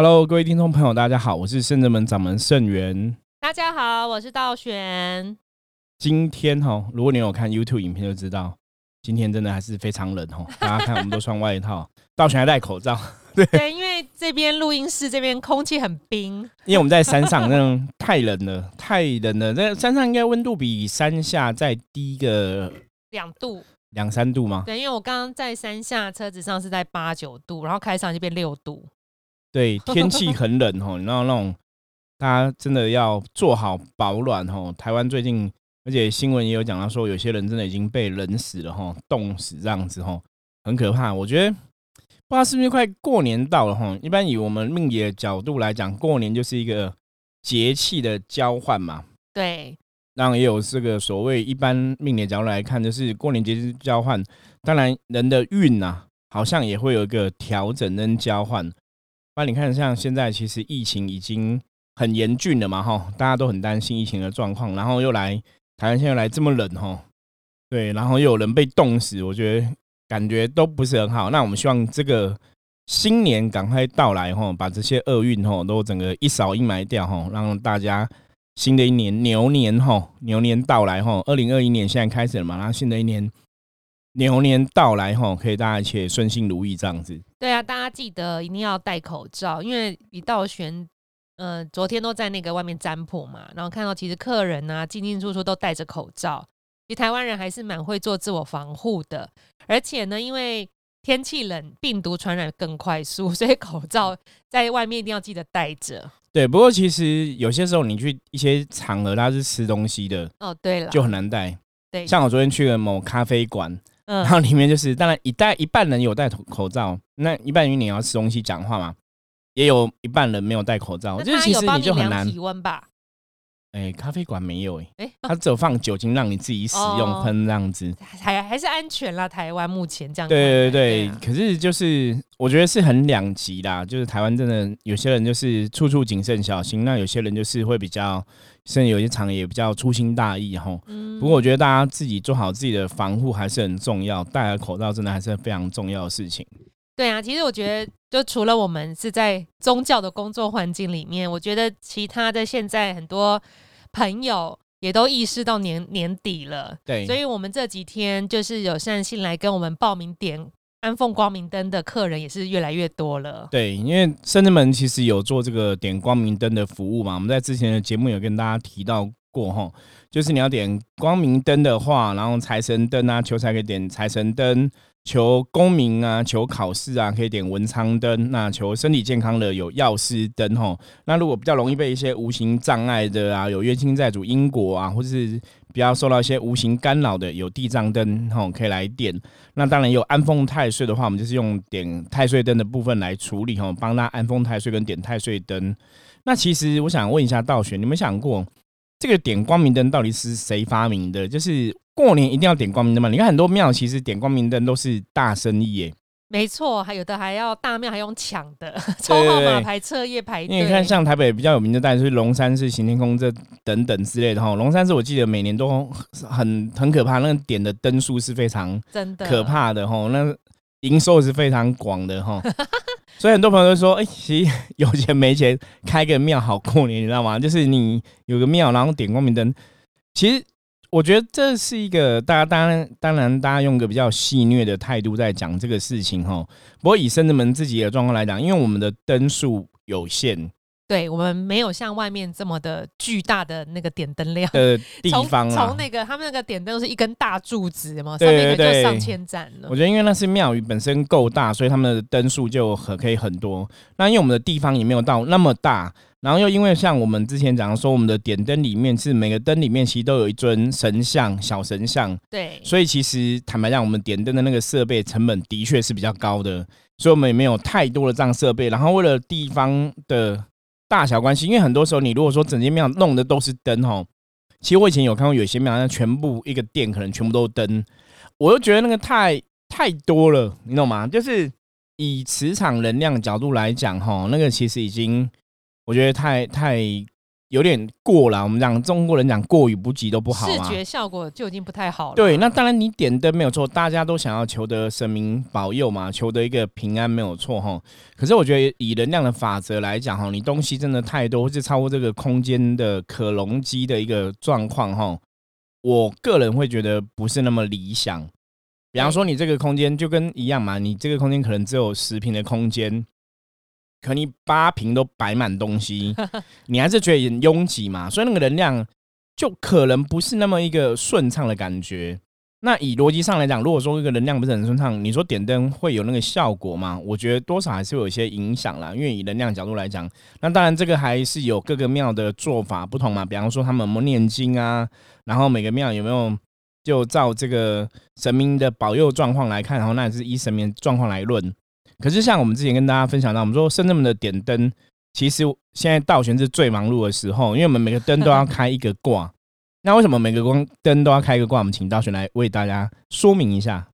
Hello，各位听众朋友，大家好，我是圣人门掌门圣元。大家好，我是道玄。今天哈，如果你有看 YouTube 影片，就知道今天真的还是非常冷哦。大家看，我们都穿外套，道玄还戴口罩。对，因为这边录音室这边空气很冰，因为我们在山上，那种太冷了，太冷了。那山上应该温度比山下再低个两度、两三度吗？对，因为我刚刚在山下车子上是在八九度，然后开上就变六度。对，天气很冷哦，然后那种大家真的要做好保暖哦。台湾最近，而且新闻也有讲到说，有些人真的已经被冷死了哈，冻死这样子哈，很可怕。我觉得不知道是不是快过年到了哈。一般以我们命理的角度来讲，过年就是一个节气的交换嘛。对，然也有这个所谓一般命理角度来看，就是过年节气交换。当然，人的运呐，好像也会有一个调整跟交换。那你看，像现在其实疫情已经很严峻了嘛，哈，大家都很担心疫情的状况，然后又来台湾现在来这么冷，哈，对，然后又有人被冻死，我觉得感觉都不是很好。那我们希望这个新年赶快到来，哈，把这些厄运，哈，都整个一扫阴霾掉，哈，让大家新的一年牛年，哈，牛年到来，哈，二零二一年现在开始了嘛，然后新的一年。牛年到来哈，可以大家一切顺心如意这样子。对啊，大家记得一定要戴口罩，因为李道玄，呃，昨天都在那个外面占卜嘛，然后看到其实客人啊进进出出都戴着口罩，其实台湾人还是蛮会做自我防护的。而且呢，因为天气冷，病毒传染更快速，所以口罩在外面一定要记得戴着。对，不过其实有些时候你去一些场合，他是吃东西的哦，对了，就很难戴。对，像我昨天去了某咖啡馆。然后里面就是，当然一戴一半人有戴口口罩，那一半因为你要吃东西讲话嘛，也有一半人没有戴口罩。就是其实你就很难体温吧？哎，咖啡馆没有哎，哎，他只有放酒精让你自己使用喷这样子，还还是安全啦。台湾目前这样。对对对，可是就是我觉得是很两极啦，就是台湾真的有些人就是处处谨慎小心，那有些人就是会比较。甚至有些厂也比较粗心大意哈，不过我觉得大家自己做好自己的防护还是很重要，戴了口罩真的还是非常重要的事情。对啊，其实我觉得就除了我们是在宗教的工作环境里面，我觉得其他的现在很多朋友也都意识到年年底了，对，所以我们这几天就是有善信来跟我们报名点。安奉光明灯的客人也是越来越多了。对，因为深圳门其实有做这个点光明灯的服务嘛，我们在之前的节目有跟大家提到过哈，就是你要点光明灯的话，然后财神灯啊，求财可以点财神灯。求功名啊，求考试啊，可以点文昌灯；那求身体健康的有药师灯吼。那如果比较容易被一些无形障碍的啊，有冤亲债主因果啊，或者是比较受到一些无形干扰的，有地藏灯吼，可以来点。那当然有安丰太岁的话，我们就是用点太岁灯的部分来处理吼，帮他安丰太岁跟点太岁灯。那其实我想问一下道玄，你们想过这个点光明灯到底是谁发明的？就是。过年一定要点光明灯吗？你看很多庙其实点光明灯都是大生意耶。没错，还有的还要大庙还用抢的，抽号码牌、彻夜排队。因为你看，像台北比较有名的，当然是龙山寺、行天宫这等等之类的哈。龙山寺我记得每年都很很可怕，那个点的灯数是非常真的可怕的哈。那营收是非常广的哈。所以很多朋友都说，哎，其实有钱没钱开个庙好过年，你知道吗？就是你有个庙，然后点光明灯，其实。我觉得这是一个大家当然当然大家用个比较戏谑的态度在讲这个事情哈。不过以深圳门自己的状况来讲，因为我们的灯数有限，对我们没有像外面这么的巨大的那个点灯量的 地方从那个他们那个点灯是一根大柱子嘛，上面就上千盏了。我觉得因为那是庙宇本身够大，所以他们的灯数就很可以很多。那因为我们的地方也没有到那么大。然后又因为像我们之前讲说，我们的点灯里面是每个灯里面其实都有一尊神像、小神像，对，所以其实坦白讲，我们点灯的那个设备成本的确是比较高的，所以我们也没有太多的这样设备。然后为了地方的大小关系，因为很多时候你如果说整间庙弄的都是灯哈，其实我以前有看过有些庙，那全部一个店可能全部都是灯，我就觉得那个太太多了，你懂吗？就是以磁场能量角度来讲哈，那个其实已经。我觉得太太有点过了。我们讲中国人讲过于不及都不好视。觉效果就已经不太好了。对，那当然你点灯没有错，大家都想要求得神明保佑嘛，求得一个平安没有错哈。可是我觉得以能量的法则来讲哈，你东西真的太多，或是超过这个空间的可容积的一个状况哈，我个人会觉得不是那么理想。比方说你这个空间就跟一样嘛，你这个空间可能只有十平的空间，可你八瓶都摆满东西，你还是觉得很拥挤嘛，所以那个能量就可能不是那么一个顺畅的感觉。那以逻辑上来讲，如果说一个能量不是很顺畅，你说点灯会有那个效果吗？我觉得多少还是有一些影响啦。因为以能量角度来讲，那当然这个还是有各个庙的做法不同嘛。比方说他们有没有念经啊，然后每个庙有没有就照这个神明的保佑状况来看，然后那也是依神明状况来论。可是像我们之前跟大家分享到，我们说深圳门的点灯，其实现在道玄是最忙碌的时候，因为我们每个灯都要开一个卦。那为什么每个光灯都要开一个卦？我们请道玄来为大家说明一下。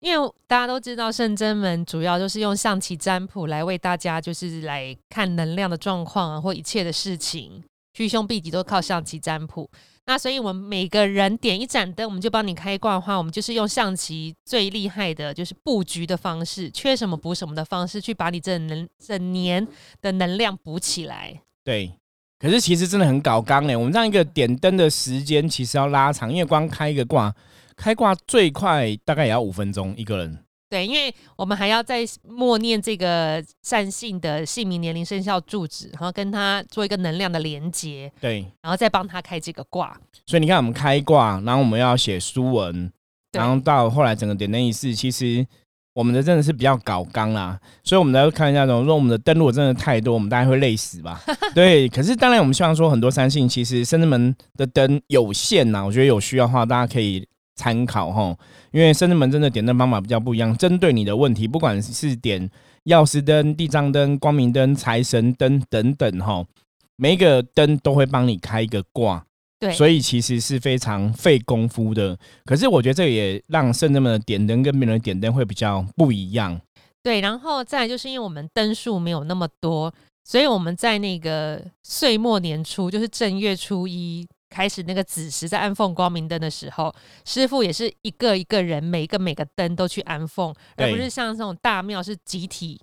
因为大家都知道圣真门主要就是用象棋占卜来为大家就是来看能量的状况啊，或一切的事情，趋凶避吉都靠象棋占卜。那所以我们每个人点一盏灯，我们就帮你开挂的话，我们就是用象棋最厉害的就是布局的方式，缺什么补什么的方式，去把你这能整年的能量补起来。对，可是其实真的很搞纲嘞。我们这样一个点灯的时间其实要拉长，因为光开一个挂，开挂最快大概也要五分钟一个人。对，因为我们还要再默念这个善信的姓名、年龄、生肖、住址，然后跟他做一个能量的连接，对，然后再帮他开这个卦。所以你看，我们开卦，然后我们要写书文，然后到后来整个点灯仪式，其实我们的真的是比较搞纲啦。所以我们来看一下，如果我们的灯如果真的太多，我们大概会累死吧？对。可是当然，我们希望说很多三信，其实深圳门的灯有限呐，我觉得有需要的话，大家可以参考哈。因为深圳门真的点灯方法比较不一样，针对你的问题，不管是点钥匙灯、地藏灯、光明灯、财神灯等等哈，每一个灯都会帮你开一个卦。对，所以其实是非常费功夫的。可是我觉得这也让圣人们的点灯跟别人的点灯会比较不一样。对，然后再来就是因为我们灯数没有那么多，所以我们在那个岁末年初，就是正月初一开始那个子时在安奉光明灯的时候，师傅也是一个一个人，每一个每个灯都去安奉，而不是像这种大庙是集体。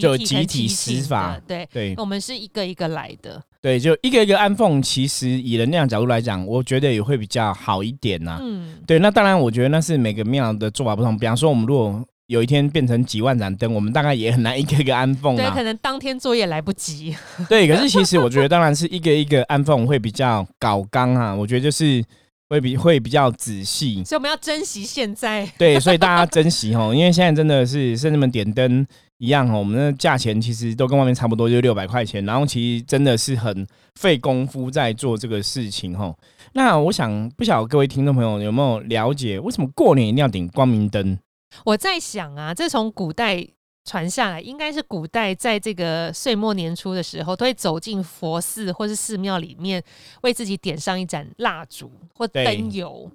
就集体施法的对，对我们是一个一个来的，对，就一个一个安奉，其实以能量角度来讲，我觉得也会比较好一点呐、嗯，对，那当然，我觉得那是每个庙的做法不同。比方说，我们如果有一天变成几万盏灯，我们大概也很难一个一个安放对，啊可。能当天作业来不及，对，可是其实我觉得，当然是一个一个安放会比较搞纲啊。我觉得就是会比会比较仔细。所以我们要珍惜现在。对，所以大家珍惜哦，因为现在真的是甚至们点灯一样哦，我们的价钱其实都跟外面差不多，就六百块钱。然后其实真的是很费功夫在做这个事情哦。那我想不晓得各位听众朋友有没有了解，为什么过年一定要点光明灯？我在想啊，这从古代传下来，应该是古代在这个岁末年初的时候，都会走进佛寺或是寺庙里面，为自己点上一盏蜡烛或对灯油，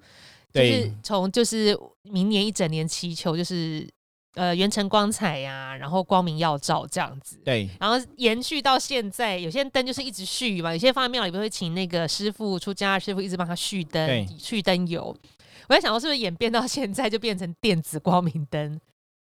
就是从就是明年一整年祈求，就是呃元辰光彩呀、然后光明耀照这样子。对然后延续到现在，有些灯就是一直续嘛，有些放在庙里边会请那个师傅出家的师傅一直帮他续灯对、续灯油。我在想，我是不是演变到现在就变成电子光明灯，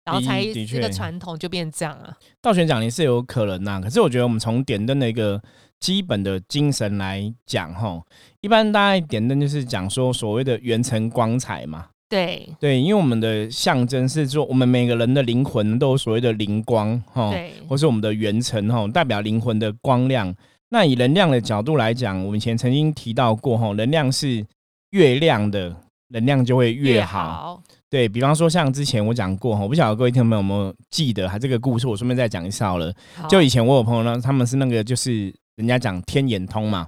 然后才的这个传统就变这样啊？道玄讲也是有可能呐、可是我觉得我们从点灯的一个基本的精神来讲，吼，一般大家点灯就是讲说所谓的元辰光彩嘛。对对，因为我们的象征是说，我们每个人的灵魂都有所谓的灵光，哈，或是我们的元辰，哈，代表灵魂的光亮。那以能量的角度来讲，我们以前曾经提到过，哈，能量是月亮的，能量就会越好。对比方说，像之前我讲过，哈，我不晓得各位听众朋友有没有记得，还这个故事，我顺便再讲一下好了。好就以前我有朋友呢，他们是那个就是人家讲天眼通嘛，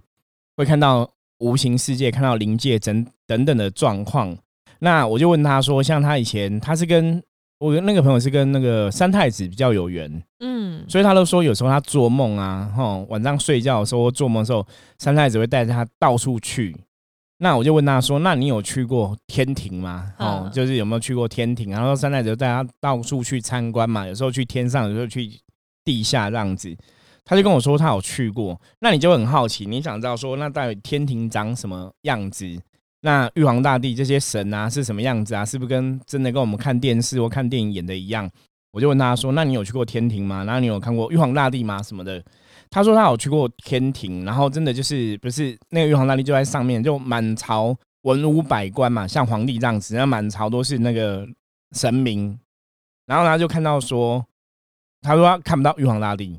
会看到无形世界、看到灵界等等等的状况。那我就问他说，像他以前他是跟我那个朋友是跟那个三太子比较有缘，嗯，所以他都说有时候他做梦啊，哈，晚上睡觉的时候或做梦的时候，三太子会带着他到处去。那我就问他说：“那你有去过天庭吗？哦，嗯就是有没有去过天庭？然后三太子就带他到处去参观嘛，有时候去天上，有时候去地下这样子。他就跟我说他有去过，那你就很好奇，你想知道说那到底天庭长什么样子？那玉皇大帝这些神啊是什么样子啊？是不是跟真的跟我们看电视或看电影演的一样？我就问他说：“那你有去过天庭吗？然后你有看过玉皇大帝吗？什么的？”他说他有去过天庭，然后真的就是不是那个玉皇大帝就在上面，就满朝文武百官嘛，像皇帝这样子，那满朝都是那个神明。然后他就看到说，他说他看不到玉皇大帝，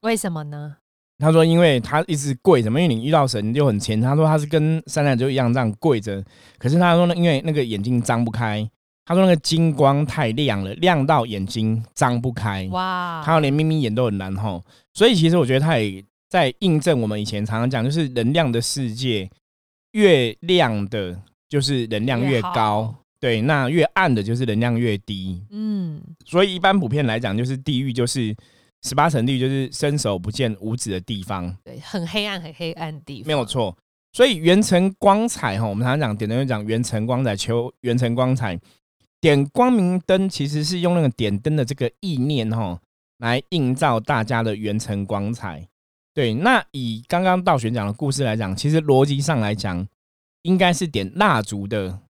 为什么呢？他说因为他一直跪着，因为你遇到神就很虔。他说他是跟三奶就一样这样跪着，可是他说呢，因为那个眼睛张不开。他说那个金光太亮了，亮到眼睛张不开。哇！他连眯眯眼都很难吼。所以其实我觉得他也在印证我们以前常常讲，就是能量的世界越亮的，就是能量越高。对，那越暗的，就是能量越低。嗯。所以一般普遍来讲，就是地狱就是十八层地狱，就是伸手不见五指的地方。对，很黑暗，很黑暗地方。没有错。所以元辰光彩哈，我们常常讲点灯就讲元辰光彩，求元辰光彩。点光明灯其实是用那个点灯的这个意念哈，来映照大家的元辰光彩。对，那以刚刚道玄讲的故事来讲，其实逻辑上来讲，应该是点蜡烛的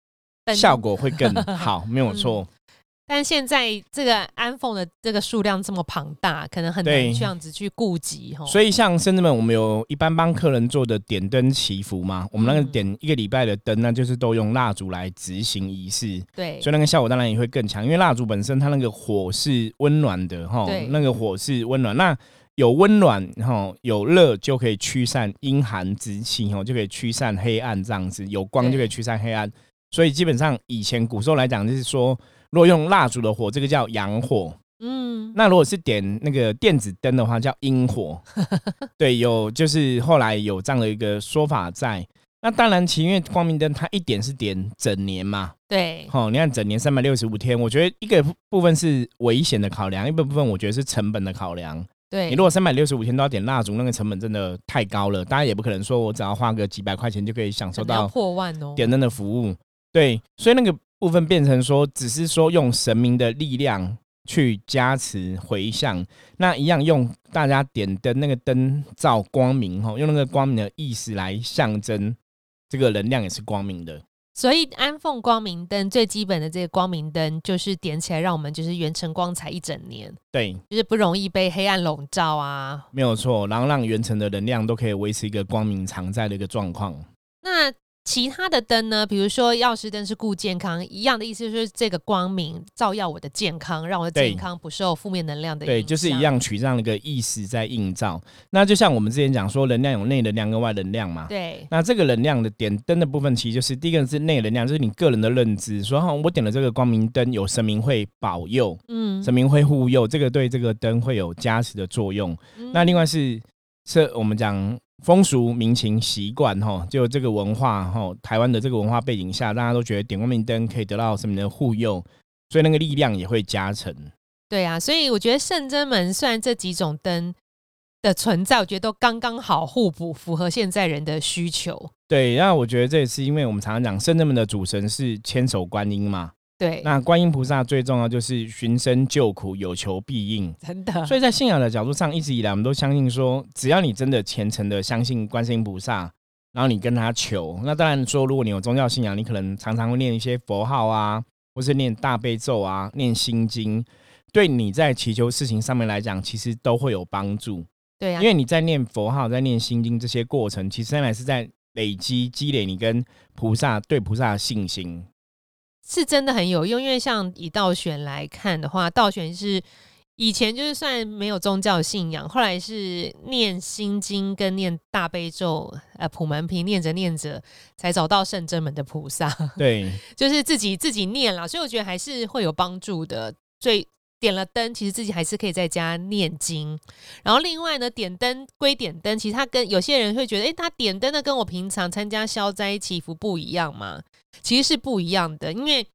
效果会更好，没有错。但现在这个安凤的这个数量这么庞大，可能很难这样子去顾及哈。所以像甚至们，我们有一般帮客人做的点灯祈福嘛，我们那个点一个礼拜的灯，那就是都用蜡烛来执行仪式。对，所以那个效果当然也会更强，因为蜡烛本身它那个火是温暖的哈，那个火是温暖，那有温暖哈，有热就可以驱散阴寒之气哈，就可以驱散黑暗这样子，有光就可以驱散黑暗。所以基本上以前古时候来讲，就是说。如果用蜡烛的火，这个叫阳火。嗯，那如果是点那个电子灯的话，叫阴火。对，有就是后来有这样的一个说法在。那当然，其因为光明灯它一点是点整年嘛。对，好，你看整年三百六十五天，我觉得一个部分是危险的考量，一个部分我觉得是成本的考量。对你如果三百六十五天都要点蜡烛，那个成本真的太高了。大家也不可能说我只要花个几百块钱就可以享受到破万哦点灯的服务。对，所以那个。部分变成说，只是说用神明的力量去加持回向，那一样用大家点灯那个灯照光明哈，用那个光明的意思来象征这个能量也是光明的。所以安奉光明灯最基本的这个光明灯，就是点起来让我们就是元辰光彩一整年，对，就是不容易被黑暗笼罩啊。没有错，然后让元辰的能量都可以维持一个光明常在的一个状况。那其他的灯呢？比如说钥匙灯是顾健康，一样的意思就是这个光明照耀我的健康，让我的健康不受负面能量的影响。对，就是一样取这样的一个意思在映照。那就像我们之前讲说，能量有内能量跟外能量嘛。对。那这个能量的点灯的部分，其实就是第一个是内能量，就是你个人的认知，说哈，我点了这个光明灯，有神明会保佑，嗯，神明会护佑，这个对这个灯会有加持的作用。那另外是是我们讲。风俗民情习惯哈，就这个文化哈，台湾的这个文化背景下，大家都觉得点光明灯可以得到什么的护佑，所以那个力量也会加成。对啊，所以我觉得圣真门虽然这几种灯的存在，我觉得都刚刚好互补，符合现在人的需求。对，那我觉得这也是因为我们常常讲圣真门的主神是千手观音嘛。对，那观音菩萨最重要就是寻声救苦，有求必应，真的。所以在信仰的角度上，一直以来我们都相信说，只要你真的虔诚的相信观世音菩萨，然后你跟他求，那当然说，如果你有宗教信仰，你可能常常会念一些佛号啊，或是念大悲咒啊，念心经，对你在祈求事情上面来讲，其实都会有帮助。对啊，因为你在念佛号、在念心经这些过程，其实乃是在累积、积累你跟菩萨对菩萨的信心。是真的很有用，因为像以道玄来看的话，道玄是以前就是算没有宗教信仰，后来是念心经跟念大悲咒，呃，普门品念着念着，才找到圣真门的菩萨。对，就是自己自己念了，所以我觉得还是会有帮助的。所以点了灯，其实自己还是可以在家念经。然后另外呢，点灯归点灯，其实他跟有些人会觉得，哎，他点灯的跟我平常参加消灾祈福不一样嘛？其实是不一样的，因为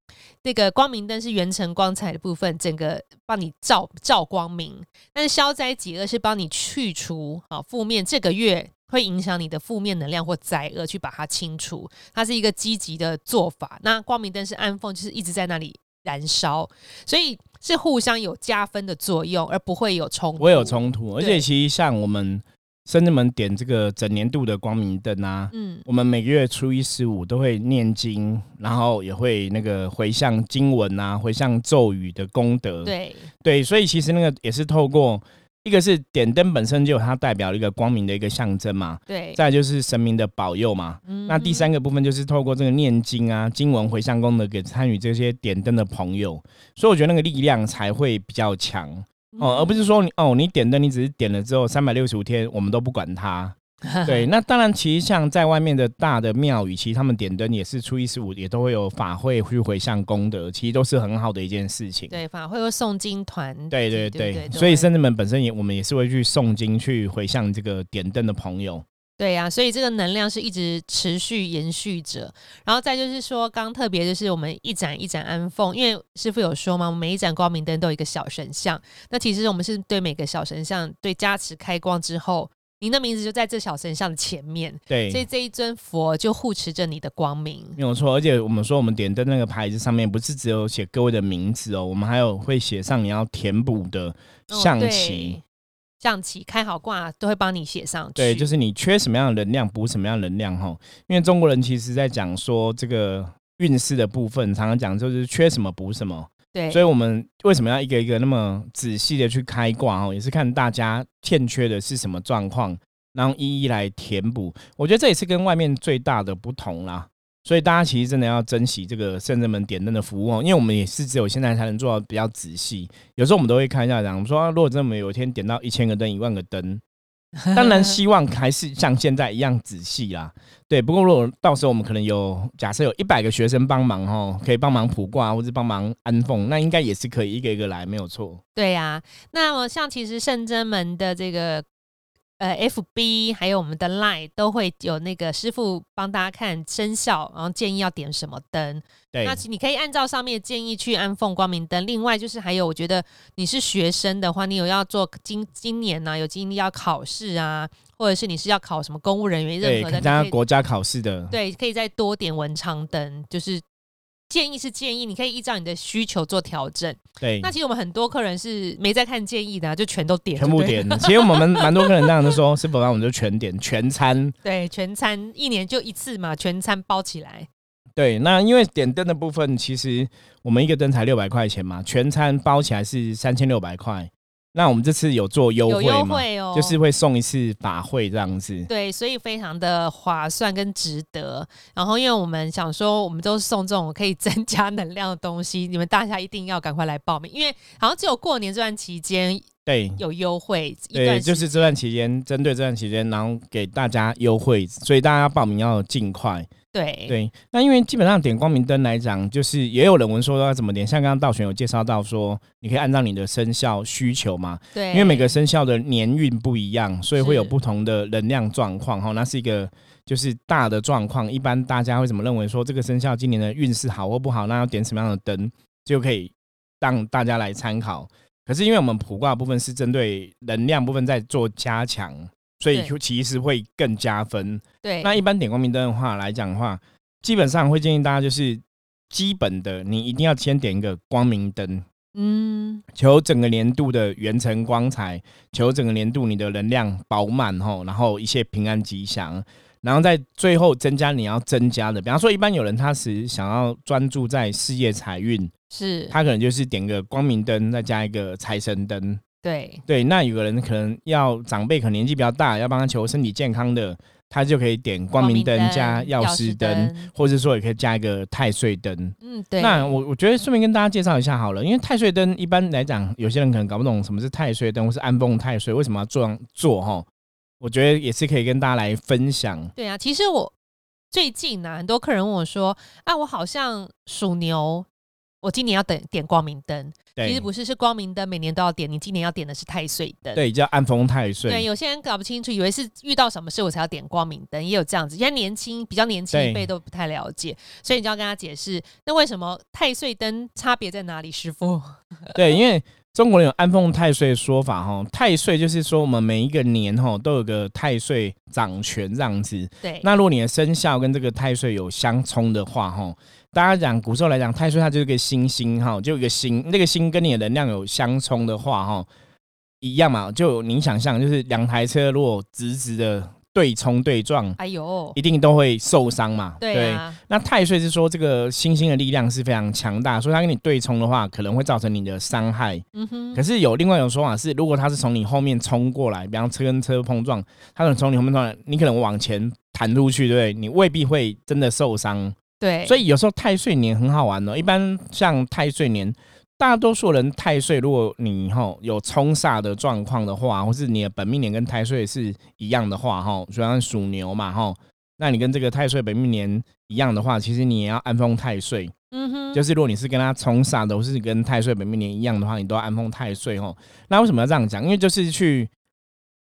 那个光明灯是元辰光彩的部分，整个帮你照照光明；但是消灾解厄是帮你去除啊负面，这个月会影响你的负面能量或灾厄，去把它清除。它是一个积极的做法。那光明灯是安奉，就是一直在那里燃烧。所以是互相有加分的作用，而不会有冲突。不会有冲突，而且其实像我们深圳门点这个整年度的光明灯啊，嗯，我们每个月初一十五都会念经，然后也会那个回向经文啊，回向咒语的功德。对对，所以其实那个也是透过一个是点灯本身就有它代表一个光明的一个象征嘛，对。再就是神明的保佑嘛。嗯那第三个部分就是透过这个念经啊、经文回向功德给参与这些点灯的朋友，所以我觉得那个力量才会比较强哦，而不是说你哦你点灯，你只是点了之后三百六十五天我们都不管它。对，那当然，其实像在外面的大的庙宇，其实他们点灯也是初一十五也都会有法会去回向功德，其实都是很好的一件事情。对，法会会有诵经团。对对对所以甚至们本身也我们也是会去诵经去回向这个点灯的朋友。对呀、所以这个能量是一直持续延续着。然后再就是说，刚特别就是我们一盏一盏安奉，因为师傅有说嘛，我们每一盏光明灯都有一个小神像。那其实我们是对每个小神像对加持开光之后，您的名字就在这小神像的前面，对，所以这一尊佛就护持着你的光明。没有错，而且我们说我们点灯那个牌子上面不是只有写各位的名字哦，我们还有会写上你要填补的哦象对棋。象棋开好卦都会帮你写上去。对，就是你缺什么样的能量，补什么样的能量哈。因为中国人其实在讲说这个运势的部分，常常讲就是缺什么补什么。对，所以我们为什么要一个一个那么仔细的去开挂哦，也是看大家欠缺的是什么状况，然后一一来填补。我觉得这也是跟外面最大的不同啦。所以大家其实真的要珍惜这个圣人门点灯的服务哦，因为我们也是只有现在才能做到比较仔细。有时候我们都会开一下讲，我们说、啊、如果真的有一天点到一千个灯、一万个灯，当然希望还是像现在一样仔细啦。对，不过如果到时候我们可能有假设有一百个学生帮忙哦，可以帮忙卜卦或者帮忙安奉，那应该也是可以一个一个来，没有错。对呀、那么像其实圣真门的这个呃 FB 还有我们的 Line 都会有那个师傅帮大家看生肖，然后建议要点什么灯。对那，其你可以按照上面的建议去安奉光明灯。另外就是还有，我觉得你是学生的话，你有要做今今年呢、有经历要考试啊，或者是你是要考什么公务人员，任何的，国家考试的，对，可以再多点文昌灯，就是。建议是建议，你可以依照你的需求做调整。对那，其实我们很多客人是没在看建议的、啊，就全都点，全部。点。其实我们蛮多客人这样子说，是否让我们就全点全餐。对，全餐一年就一次嘛，全餐包起来。对，那因为点灯的部分，其实我们一个灯才六百块钱嘛，全餐包起来是三千六百块。那我们这次有做优有惠嘛？优惠哦，就是会送一次法会这样子。对，所以非常的划算跟值得。然后，因为我们想说，我们都送这种可以增加能量的东西，你们大家一定要赶快来报名，因为好像只有过年这段期间对有优惠，一对，就是这段期间，针对这段期间，然后给大家优惠，所以大家报名要尽快。对对，那因为基本上点光明灯来讲，就是也有人问说要怎么点，像刚刚道玄有介绍到说，你可以按照你的生肖需求嘛，对，因为每个生肖的年运不一样，所以会有不同的能量状况哈。那是一个就是大的状况，一般大家会怎么认为说这个生肖今年的运势好或不好，那要点什么样的灯，就可以让大家来参考。可是因为我们卜卦部分是针对能量部分在做加强，所以就其实会更加分。对那一般点光明灯的话来讲的话，基本上会建议大家就是基本的，你一定要先点一个光明灯，嗯，求整个年度的元辰光彩，求整个年度你的能量饱满吼，然后一切平安吉祥，然后在最后增加你要增加的，比方说一般有人他是想要专注在事业财运，是，他可能就是点个光明灯，再加一个财神灯。对对，那有个人可能要长辈可能年纪比较大，要帮他求身体健康的，他就可以点光明灯加药师灯，，或者说也可以加一个太岁灯。嗯，对。那我我觉得顺便跟大家介绍一下好了，因为太岁灯一般来讲，有些人可能搞不懂什么是太岁灯或是安奉太岁，为什么要这样做哈？我觉得也是可以跟大家来分享。对啊，其实我最近呢、很多客人问我说：“啊，我好像属牛，我今年要等点光明灯。”其实不是，是光明灯每年都要点，你今年要点的是太岁灯。对，叫安奉太岁对，有些人搞不清楚，以为是遇到什么事我才要点光明灯，也有这样子。现在年轻比较年轻一辈都不太了解，所以你就要跟他解释，那为什么太岁灯差别在哪里？师傅，对，因为中国人有安奉太岁的说法哈，太岁就是说我们每一个年哈都有个太岁掌权这样子。对，那如果你的生肖跟这个太岁有相冲的话哈，大家讲古时候来讲，太岁它就是个星星哈，就一个星，那个星跟你的能量有相冲的话哈，一样嘛，就你想象就是两台车如果直直的。对冲对撞，哎呦，一定都会受伤嘛。对，那太岁是说这个星星的力量是非常强大，所以它跟你对冲的话，可能会造成你的伤害。嗯哼。可是有另外一种说法是，如果它是从你后面冲过来，比方车跟车碰撞，它可能从你后面撞来，你可能往前弹出去，对不对？你未必会真的受伤。对。所以有时候太岁年很好玩哦。一般像太岁年。大多数人太岁，如果你哈有冲煞的状况的话，或是你的本命年跟太岁是一样的话，哈，虽然属牛嘛，哈，那你跟这个太岁本命年一样的话，其实你也要安封太岁。嗯哼，就是如果你是跟他冲煞的，或是跟太岁本命年一样的话，你都要安封太岁。哈，那为什么要这样讲？因为就是去，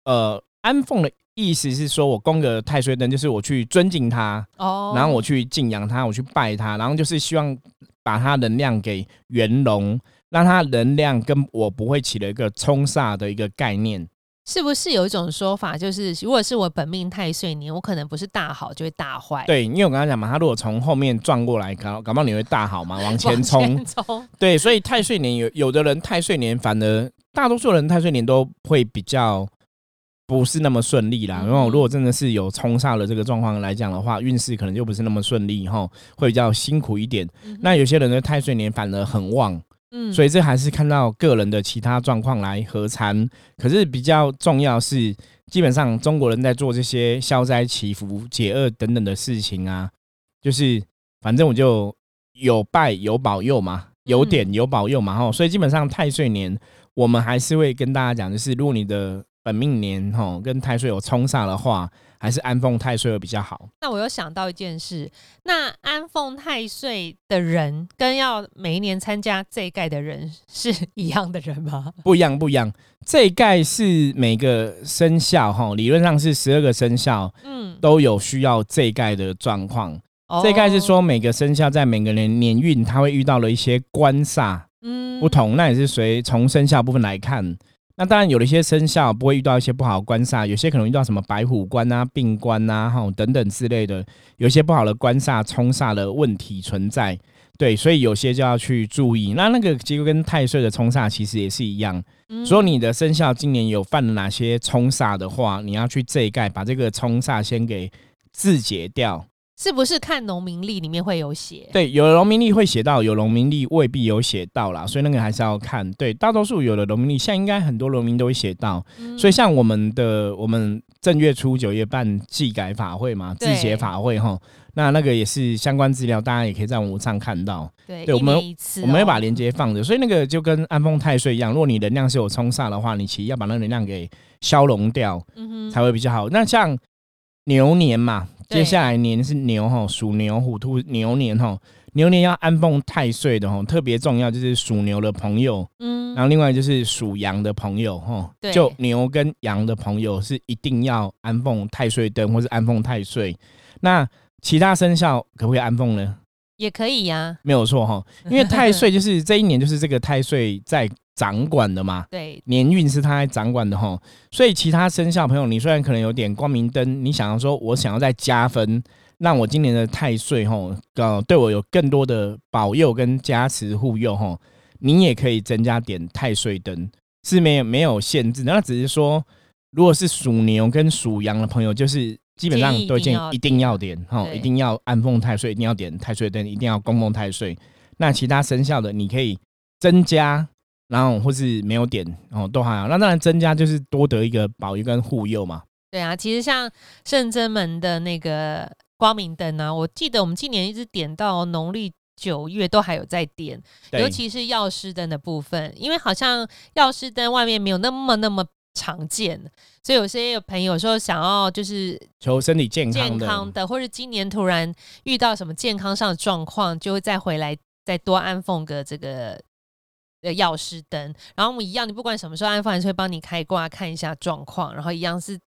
呃，安奉的意思是说我供个太岁灯，就是我去尊敬他，哦，然后我去敬仰他，我去拜他，然后就是希望。把他能量给圆融，让他能量跟我不会起了一个冲煞的一个概念，是不是有一种说法，就是如果是我本命太岁年，我可能不是大好就会大坏？对，因为我刚刚讲嘛，他如果从后面撞过来，搞搞不好你会大好嘛，往前冲。对，所以太岁年有有的人太岁年，反而大多数人太岁年都会比较。不是那么顺利啦，因为如果真的是有冲煞的这个状况来讲的话，运势可能就不是那么顺利哈，会比较辛苦一点。那有些人的太岁年反而很旺，嗯，所以这还是看到个人的其他状况来合参。可是比较重要是，基本上中国人在做这些消灾祈福、解厄等等的事情啊，就是反正我就有拜有保佑嘛，有点有保佑嘛哈，所以基本上太岁年我们还是会跟大家讲，就是如果你的。本命年哈跟太岁有冲煞的话，还是安奉太岁会比较好。那我又想到一件事，那安奉太岁的人跟要每一年参加这一盖的人是一样的人吗？不一样，不一样。这一盖是每个生肖哈，理论上是十二个生肖，嗯，都有需要这一盖的状况。这一盖是说每个生肖在每个年年运，他会遇到了一些官煞，嗯，不同。那也是随从生肖部分来看。那当然，有了一些生肖不会遇到一些不好的官煞，有些可能遇到什么白虎官啊、病官啊、哈等等之类的，有一些不好的官煞冲煞的问题存在。对，所以有些就要去注意。那那个结果跟太岁的冲煞其实也是一样。所以你的生肖今年有犯了哪些冲煞的话，你要去这一盖把这个冲煞先给自解掉。是不是看农民历里面会有写？对，有农民历会写到，有农民历未必有写到啦，所以那个还是要看。对，大多数有的农民历，现在应该很多农民都会写到。所以像我们的，我们正月初九月办祭改法会嘛，自写法会哈，那那个也是相关资料，大家也可以在网上看到。对，我们我们会把链接放着，所以那个就跟安丰太岁一样，如果你能量是有冲煞的话，你其实要把那能量给消融掉，才会比较好。那像牛年嘛。接下来年是牛哈，属牛、虎、兔、牛年哈，牛年要安奉太岁的哈，特别重要就是属牛的朋友，嗯，然后另外就是属羊的朋友哈，就牛跟羊的朋友是一定要安奉太岁灯或是安奉太岁。那其他生肖可不可以安奉呢？也可以呀，没有错哈，因为太岁就是 这一年就是这个太岁在。掌管的嘛，对，年运是他在掌管的哈，所以其他生肖朋友，你虽然可能有点光明灯，你想要说我想要再加分，让我今年的太岁哈，呃，对我有更多的保佑跟加持护佑哈，你也可以增加点太岁灯，是没有没有限制，那只是说，如果是属牛跟属羊的朋友，就是基本上都建议一定要点哈，一定要安奉太岁，一定要点太岁灯，一定要供奉太岁。那其他生肖的，你可以增加。然后或是没有点哦，都还好。那当然增加就是多得一个保佑跟护佑嘛。对啊，其实像圣真门的那个光明灯啊，我记得我们今年一直点到农历九月都还有在点，尤其是药师灯的部分，因为好像药师灯外面没有那么那么常见，所以有些有朋友说想要就是求身体健康健康的，或者今年突然遇到什么健康上的状况，就会再回来再多安奉个这个。的药师灯，然后我们一样，你不管什么时候安放，还是会帮你开挂看一下状况，然后一样是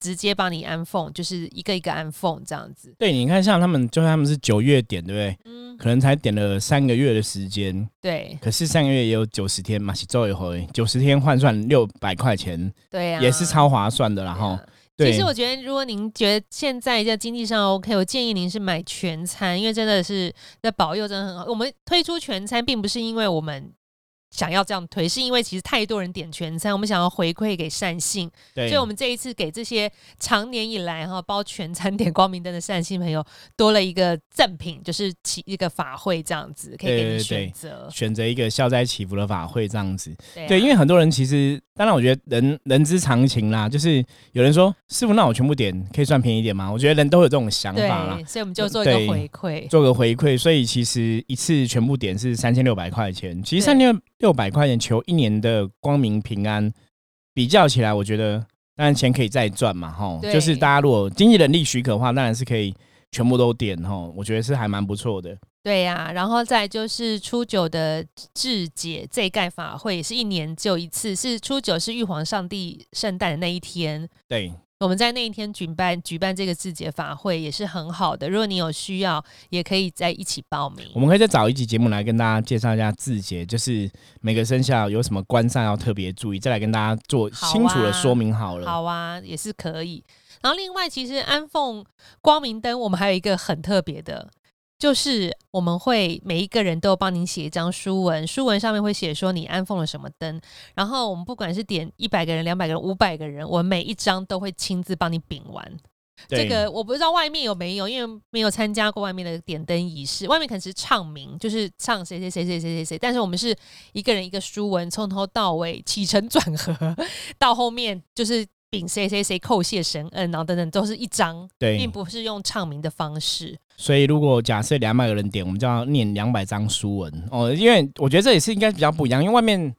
直接帮你安缝，就是一个一个安缝这样子。对，你看像他们，就算他们是九月点，对不对？嗯，可能才点了三个月的时间，对可是三个月也有九十天嘛，是周一回，九十天换算六百块钱，对呀、也是超划算的啦对啊哈。对，其实我觉得，如果您觉得现在在经济上 OK，我建议您是买全餐，因为真的是在保佑真的很好。我们推出全餐，并不是因为我们想要这样推，是因为其实太多人点全餐，我们想要回馈给善信，所以我们这一次给这些常年以来哈包全餐点光明灯的善信朋友多了一个赠品，就是起一个法会这样子，可以给你选择。选择一个消灾祈福的法会这样子。对因为很多人其实，当然我觉得人人之常情啦，就是有人说师傅，那我全部点可以算便宜一点吗？我觉得人都有这种想法啦，，所以我们就做一个回馈。做个回馈，所以其实一次全部点是三千六百块钱，其实对三千六百块钱求一年的光明平安，比较起来，我觉得当然钱可以再赚嘛，哈，就是大家如果经济能力许可的话，当然是可以全部都点哈，我觉得是还蛮不错的。对呀、然后再就是初九的智解这盖法会，也是一年只有一次，是初九是玉皇上帝圣诞的那一天。对，我们在那一天举办举办这个字节法会也是很好的，如果你有需要，也可以在一起报名我。们可以再找一集节目来跟大家介绍一下字节，就是每个生肖有什么官煞要特别注意，再来跟大家做清楚的说明好了。好啊，也是可以。然后另外，其实安凤光明灯，我们还有一个很特别的，就是我们会每一个人都帮您写一张书文，书文上面会写说你安奉了什么灯，然后我们不管是点一百个人、两百个人、五百个人，我们每一张都会亲自帮你饼完。对这个我不知道外面有没有，因为没有参加过外面的点灯仪式。外面可能是唱名，就是唱谁谁谁谁谁谁谁，但是我们是一个人一个书文，从头到尾起承转合，到后面就是禀谁谁谁叩谢神恩，然后等等都是一张，对并，不是用唱名的方式。所以如果假设两百个人点，我们就要念两百张书文哦，因为我觉得这也是应该比较不一样，因为外面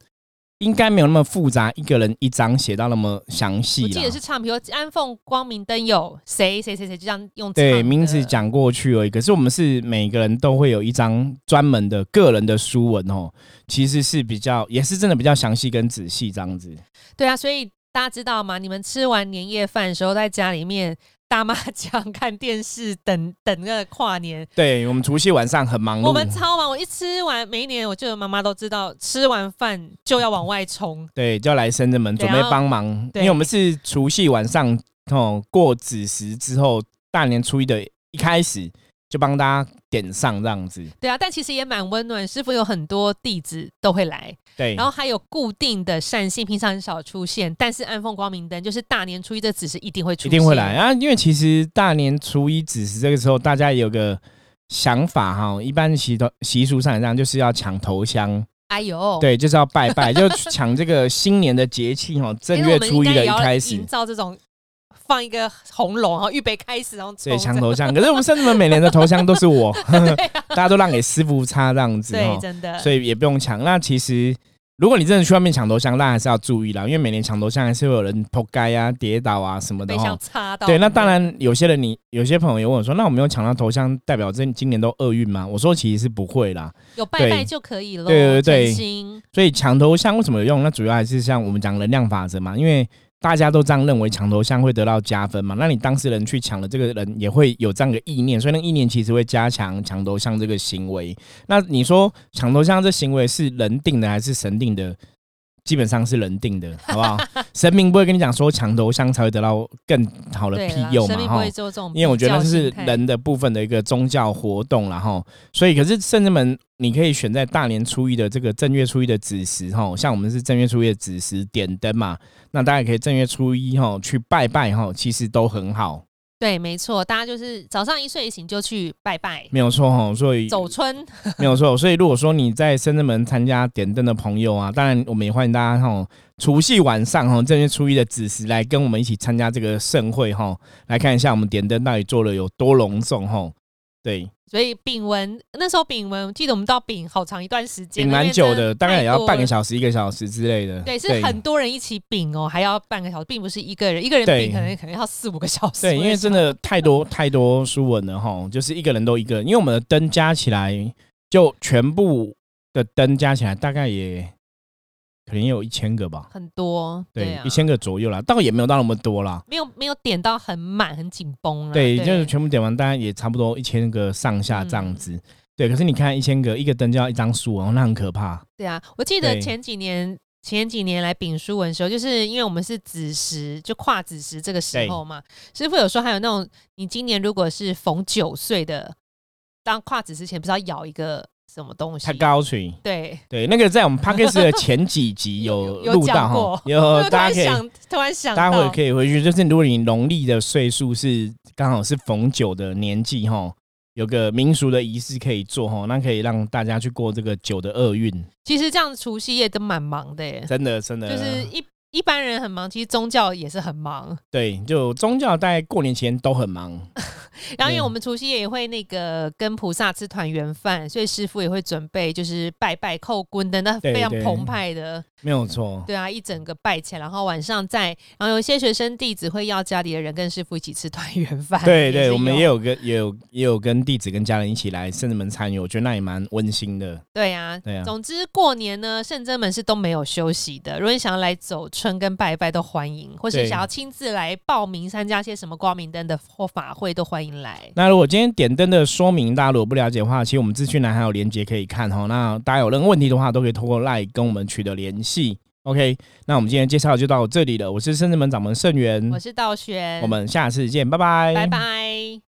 应该没有那么复杂，一个人一张写到那么详细。我记得是唱，比如安凤光明灯有谁谁谁谁，就这样用对名字。讲过去而已，可是我们是每个人都会有一张专门的个人的书文哦，其实是比较也是真的比较详细跟仔细这样子。对啊，所以大家知道吗？你们吃完年夜饭的时候，在家里面打麻将、看电视，等等那个跨年，对我们除夕晚上很忙碌，我们超忙。我一吃完，每一年我就妈妈都知道，吃完饭就要往外冲。对，就要来深圳门准备帮忙，因为我们是除夕晚上哦过子时之后，大年初一的一开始就帮大家点上这样子。对啊，但其实也蛮温暖。师傅有很多弟子都会来，对，然后还有固定的善信，平常很少出现，但是暗奉光明灯就是大年初一这子时一定会出一，定会来啊，因为其实大年初一子时这个时候，大家也有个想法哈，一般习头习俗上来讲就是要抢头香，哎呦，对，就是要拜拜，就抢这个新年的节气哈，正月初一的一开始 营。造这种放一个红龙，然后预备开始，然后对，抢头像，可是我们甚至们每年的头像都是我，大家都让给师傅插这样子对，真的，所以也不用抢。那其实如果你真的去外面抢头香，那还是要注意啦，因为每年抢头像还是会有人扑街啊、跌倒啊什么的被像哈。插到。对，那当，然，有些人你有些朋友也问我说，那我没有抢到头像，代表这今年都厄运吗？我说其实是不会啦。有拜拜就可以了。对对对所以抢头像为什么有用？那主要还是像我们讲能量法则嘛，因为大家都这样认为，抢头像会得到加分嘛。那你当事人去抢了，这个人也会有这样的意念，所以那个意念其实会加强抢头像这个行为。那你说抢头像这行为是人定的还是神定的？基本上是人定的，好不好？神明不会跟你讲说抢头香才会得到更好的庇佑嘛，哈因为我觉得那是人的部分的一个宗教活动然后所以可是圣人们你可以选在大年初一的这个正月初一的子时哈，像我们是正月初一的子时点灯嘛，那大家也可以正月初一哈去拜拜哈，其实都很好，对，没错，大家就是早上一睡醒就去拜拜，没有错哈。所以走春。没有错，所以如果说你在深圳门参加点灯的朋友啊，当然我们也欢迎大家哈，除夕晚上哈正月初一的子时来跟我们一起参加这个盛会哈，来看一下我们点灯到底做了有多隆重哈。对，所以丙文那时候丙文，我记得我们到丙好长一段时间，丙蛮久的，大概也要半个。小时、一个小时之类的。对，是很多人一起丙哦，还要半个小时，并不是一个人，一个人丙可能可能要四五个小时。对，因为真的太多太多书文了哈，就是一个人都一个，因为我们的灯加起来，就全部的灯加起来大概也可能也有一千个吧，很多，对，啊一千个左右啦，倒也没有到那么多啦。没有没有点到很满很紧绷啊。对，就是全部点完，大概也差不多一千个上下这样嗯子。对，可是你看一千个，一个灯就要一张书哦，那很可怕。对啊，我记得前几年前几年来丙书文的时候，就是因为我们是子时，就跨子时这个时候嘛，师傅有说还有那种你今年如果是逢九岁的，当跨子之前不是要咬一个什么东西？太高群，对。对，那个在我们 p o d c a s 的前几集 有有录到讲过。哈，有突大家可以想，突然想大家会到，可以回去，就是如果你农历的岁数是刚好是逢九的年纪哈，有个民俗的仪式可以做哈，那可以让大家去过这个九的厄运，其实这样除夕夜都蛮忙的耶，真的真的。就是一一般人很忙，其实宗教也是很忙。对，就宗教在过年前都很忙，然后因为我们除夕夜也会那个跟菩萨吃团圆饭，所以师傅也会准备就是拜拜叩棍的，那非常澎湃的。没有错。对啊，一整个拜起来，然后晚上再，然后有一些学生弟子会要家里的人跟师傅一起吃团圆饭。对对，我们也有跟也有也有跟弟子跟家人一起来圣子门参与，我觉得那也蛮温馨的。对啊，对啊总之过年呢，圣真门是都没有休息的。如果你想要来走春跟拜拜，都欢迎；或是想要亲自来报名参加些什么光明灯的或法会，都欢迎来。那如果今天点灯的说明大家如果不了解的话，其实我们资讯栏还有连接可以看哈。那大家有任何问题的话，都可以透过 LINE 跟我们取得联系。OK，那我们今天介绍就到这里了。我是圣子门掌门盛元我，是道玄，我们下次见，拜拜，拜拜。